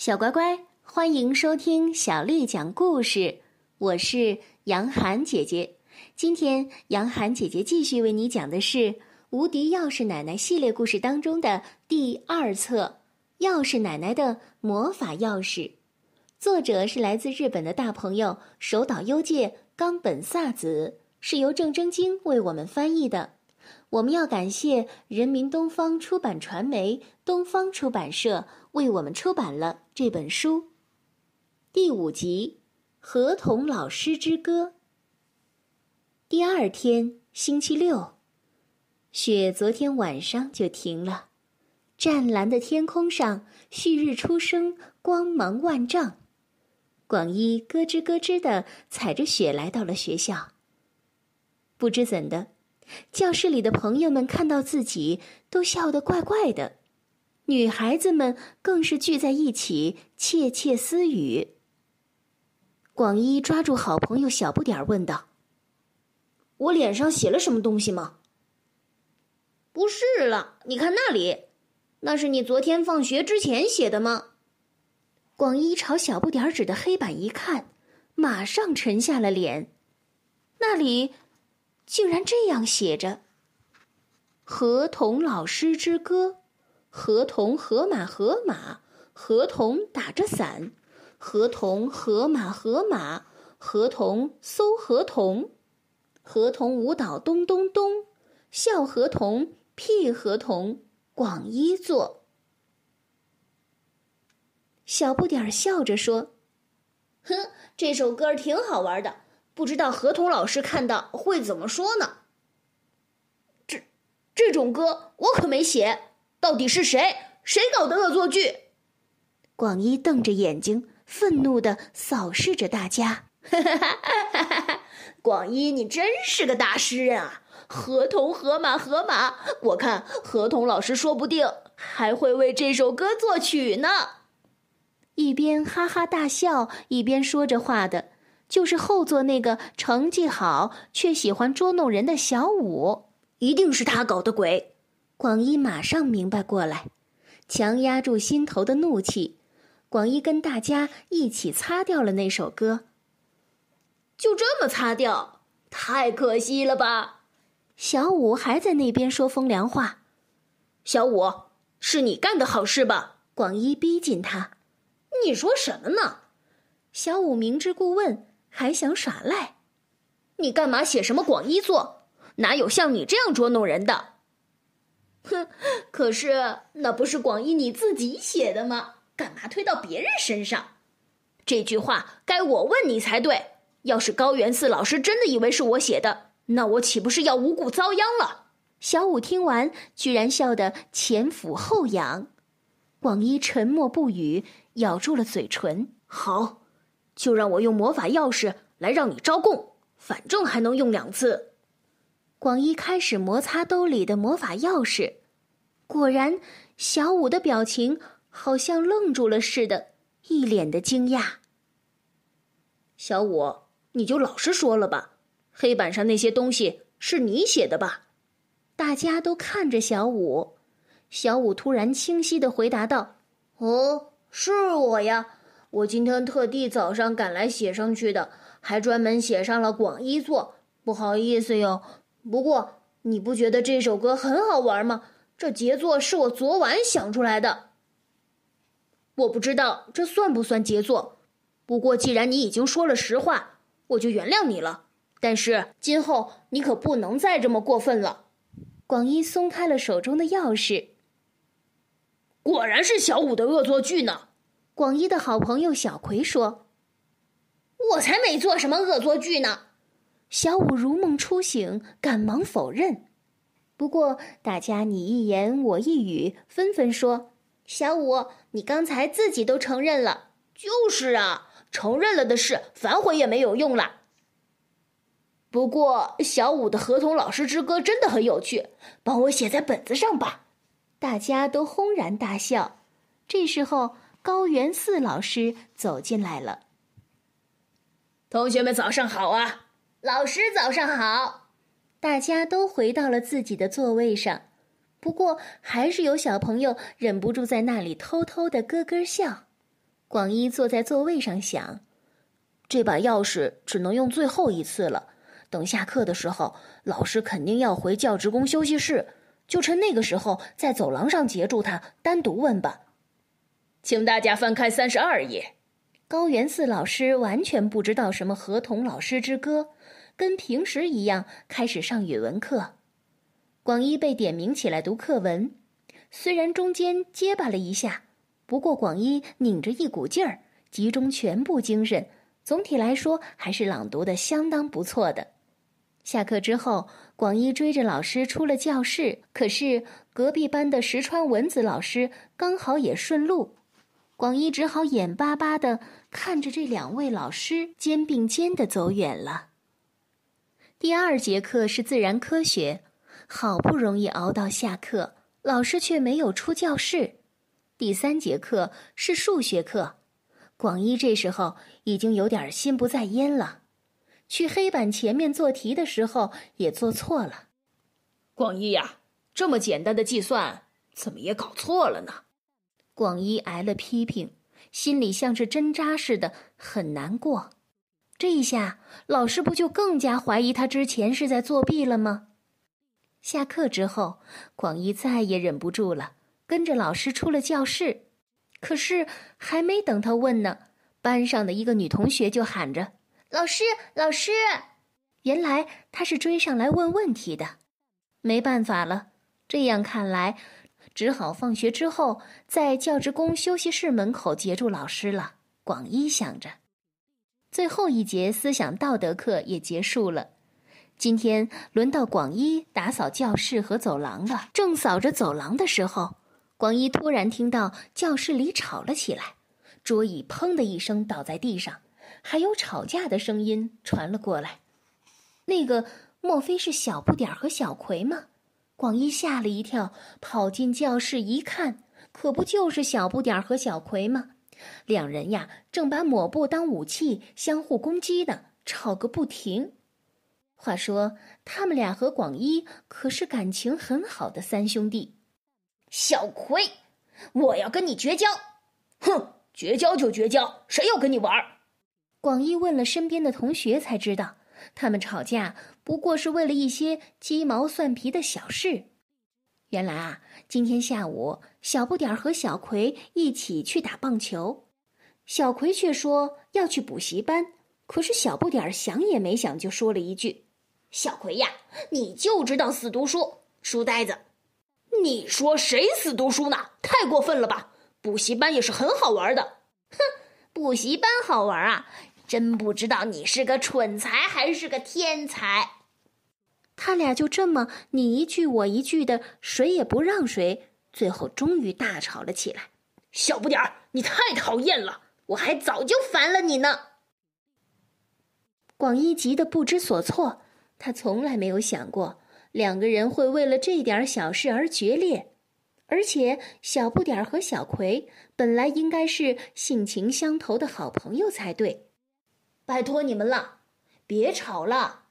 小乖乖，欢迎收听小丽讲故事。我是杨涵姐姐。今天，杨涵姐姐继续为你讲的是《无敌钥匙奶奶》系列故事当中的第二册《钥匙奶奶的魔法钥匙》。作者是来自日本的大朋友手岛优介、冈本萨子，是由郑征京为我们翻译的。我们要感谢人民东方出版传媒、东方出版社为我们出版了这本书。第五集《合同老师之歌》。第二天，星期六，雪昨天晚上就停了，湛蓝的天空上，旭日初升，光芒万丈。广一咯吱咯吱的踩着雪来到了学校。不知怎的，教室里的朋友们看到自己都笑得怪怪的，女孩子们更是聚在一起窃窃私语。广一抓住好朋友小不点儿问道：“我脸上写了什么东西吗？”“不是了，你看那里，那是你昨天放学之前写的吗？”广一朝小不点儿指的黑板一看，马上沉下了脸。那里竟然这样写着：“合同老师之歌，合同河马河马，合同打着伞，合同河马河马，合同搜合同，合同舞蹈咚咚咚，笑合同屁合同，广一做。”小不点儿笑着说：“哼，这首歌挺好玩的，不知道合同老师看到会怎么说呢？这这种歌我可没写，到底是谁？谁搞的恶作剧？”广一瞪着眼睛，愤怒的扫视着大家。哈哈哈哈哈！广一，你真是个大诗人啊！河童河马河马，我看河童老师说不定还会为这首歌作曲呢。一边哈哈大笑，一边说着话的，就是后座那个成绩好却喜欢捉弄人的小五，一定是他搞的鬼。广一马上明白过来，强压住心头的怒气，广一跟大家一起擦掉了那首歌。就这么擦掉，太可惜了吧？小五还在那边说风凉话。小五，是你干的好事吧？广一逼近他。你说什么呢？小五明知故问，还想耍赖。你干嘛写什么广一做？哪有像你这样捉弄人的？哼！可是那不是广一你自己写的吗？干嘛推到别人身上？这句话该我问你才对。要是高原寺老师真的以为是我写的，那我岂不是要无故遭殃了？小五听完，居然笑得前俯后仰。广一沉默不语，咬住了嘴唇。好，就让我用魔法钥匙来让你招供，反正还能用两次。广一开始摩擦兜里的魔法钥匙，果然，小五的表情好像愣住了似的，一脸的惊讶。小五，你就老实说了吧，黑板上那些东西是你写的吧？大家都看着小五。小五突然清晰的回答道：“哦，是我呀，我今天特地早上赶来写上去的，还专门写上了广一作。不好意思哟。不过你不觉得这首歌很好玩吗？这杰作是我昨晚想出来的。我不知道这算不算杰作，不过既然你已经说了实话，我就原谅你了。但是今后你可不能再这么过分了。”广一松开了手中的钥匙。果然是小五的恶作剧呢，广一的好朋友小葵说：“我才没做什么恶作剧呢。”小五如梦初醒，赶忙否认。不过大家你一言我一语，纷纷说：“小五，你刚才自己都承认了。”“就是啊，承认了的事，反悔也没有用了。”不过小五的合同老师之歌真的很有趣，帮我写在本子上吧。大家都轰然大笑。这时候，高原寺老师走进来了。同学们，早上好啊！老师早上好。大家都回到了自己的座位上，不过还是有小朋友忍不住在那里偷偷的咯咯笑。广一坐在座位上想：这把钥匙只能用最后一次了。等下课的时候，老师肯定要回教职工休息室，就趁那个时候在走廊上截住他，单独问吧。请大家翻开三十二页。高原寺老师完全不知道什么合同老师之歌，跟平时一样开始上语文课。广一被点名起来读课文，虽然中间结巴了一下，不过广一拧着一股劲儿，集中全部精神，总体来说还是朗读的相当不错的。下课之后，广一追着老师出了教室。可是隔壁班的石川文子老师刚好也顺路，广一只好眼巴巴的看着这两位老师肩并肩的走远了。第二节课是自然科学，好不容易熬到下课，老师却没有出教室。第三节课是数学课，广一这时候已经有点心不在焉了。去黑板前面做题的时候也做错了，广一呀，这么简单的计算怎么也搞错了呢？广一挨了批评，心里像是针扎似的，很难过。这一下，老师不就更加怀疑他之前是在作弊了吗？下课之后，广一再也忍不住了，跟着老师出了教室。可是还没等他问呢，班上的一个女同学就喊着。老师，老师，原来他是追上来问问题的，没办法了，这样看来，只好放学之后在教职工休息室门口截住老师了。广一想着，最后一节思想道德课也结束了，今天轮到广一打扫教室和走廊了。正扫着走廊的时候，广一突然听到教室里吵了起来，桌椅砰的一声倒在地上。还有吵架的声音传了过来，那个莫非是小不点儿和小葵吗？广一吓了一跳，跑进教室一看，可不就是小不点儿和小葵吗？两人呀，正把抹布当武器相互攻击呢，吵个不停。话说，他们俩和广一可是感情很好的三兄弟。小葵，我要跟你绝交！哼，绝交就绝交，谁要跟你玩？广一问了身边的同学，才知道他们吵架不过是为了一些鸡毛蒜皮的小事。原来啊，今天下午小不点儿和小葵一起去打棒球，小葵却说要去补习班。可是小不点儿想也没想就说了一句：“小葵呀，你就知道死读书，书呆子！你说谁死读书呢？太过分了吧！补习班也是很好玩的。哼，补习班好玩啊！”真不知道你是个蠢材还是个天才。他俩就这么你一句我一句的，谁也不让谁，最后终于大吵了起来。小不点儿，你太讨厌了，我还早就烦了你呢。广一急得不知所措，他从来没有想过两个人会为了这点小事而决裂，而且小不点儿和小葵本来应该是性情相投的好朋友才对。拜托你们了，别吵了。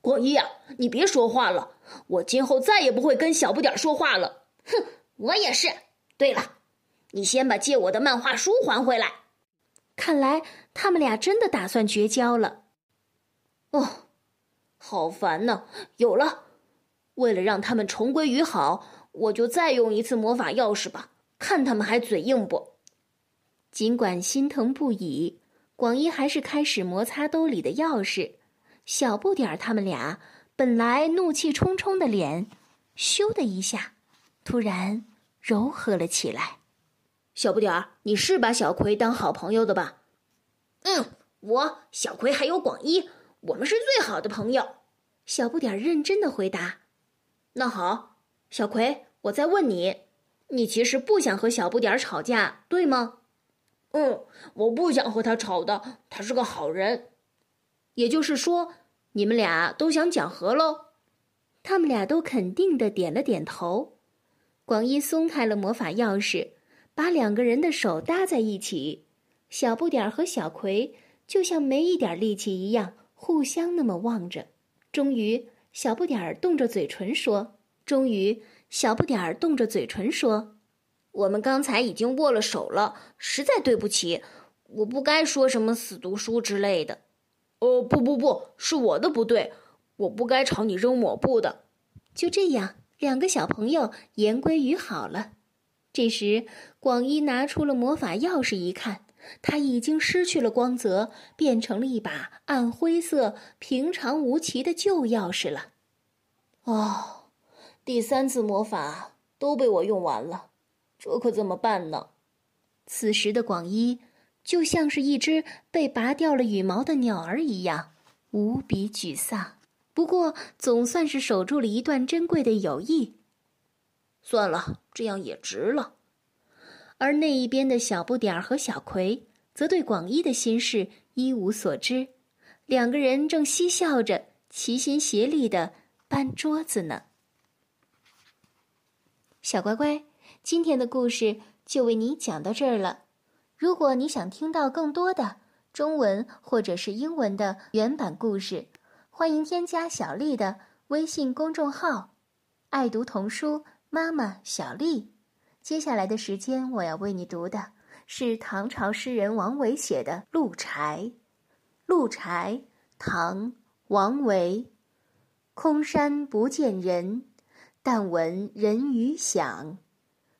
广一呀，你别说话了，我今后再也不会跟小不点说话了。哼，我也是。对了，你先把借我的漫画书还回来。看来他们俩真的打算绝交了。哦，好烦呐！有了，为了让他们重归于好，我就再用一次魔法钥匙吧，看他们还嘴硬不。尽管心疼不已。广一还是开始摩擦兜里的钥匙，小不点儿他们俩本来怒气冲冲的脸，咻的一下，突然柔和了起来。小不点儿，你是把小葵当好朋友的吧？嗯，我小葵还有广一，我们是最好的朋友。小不点儿认真的回答。那好，小葵，我再问你，你其实不想和小不点儿吵架，对吗？嗯，我不想和他吵的，他是个好人。也就是说，你们俩都想讲和喽？他们俩都肯定的点了点头。广一松开了魔法钥匙，把两个人的手搭在一起。小不点儿和小葵就像没一点力气一样，互相那么望着。终于，小不点儿动着嘴唇说：“终于，小不点儿动着嘴唇说，我们刚才已经握了手了，实在对不起，我不该说什么死读书之类的。哦，不不不，是我的不对，我不该朝你扔抹布的。就这样，两个小朋友言归于好了。这时，广一拿出了魔法钥匙，一看，它已经失去了光泽，变成了一把暗灰色、平常无奇的旧钥匙了。哦，第三次魔法都被我用完了，这可怎么办呢？此时的广一就像是一只被拔掉了羽毛的鸟儿一样，无比沮丧。不过，总算是守住了一段珍贵的友谊。算了，这样也值了。而那一边的小不点儿和小葵则对广一的心事一无所知，两个人正嬉笑着，齐心协力的搬桌子呢。小乖乖，今天的故事就为你讲到这儿了。如果你想听到更多的中文或者是英文的原版故事，欢迎添加小丽的微信公众号“爱读童书”。妈妈小丽，接下来的时间我要为你读的是唐朝诗人王维写的《鹿柴》。《鹿柴》唐·王维。空山不见人，但闻人语响。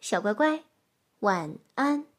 小乖乖，晚安。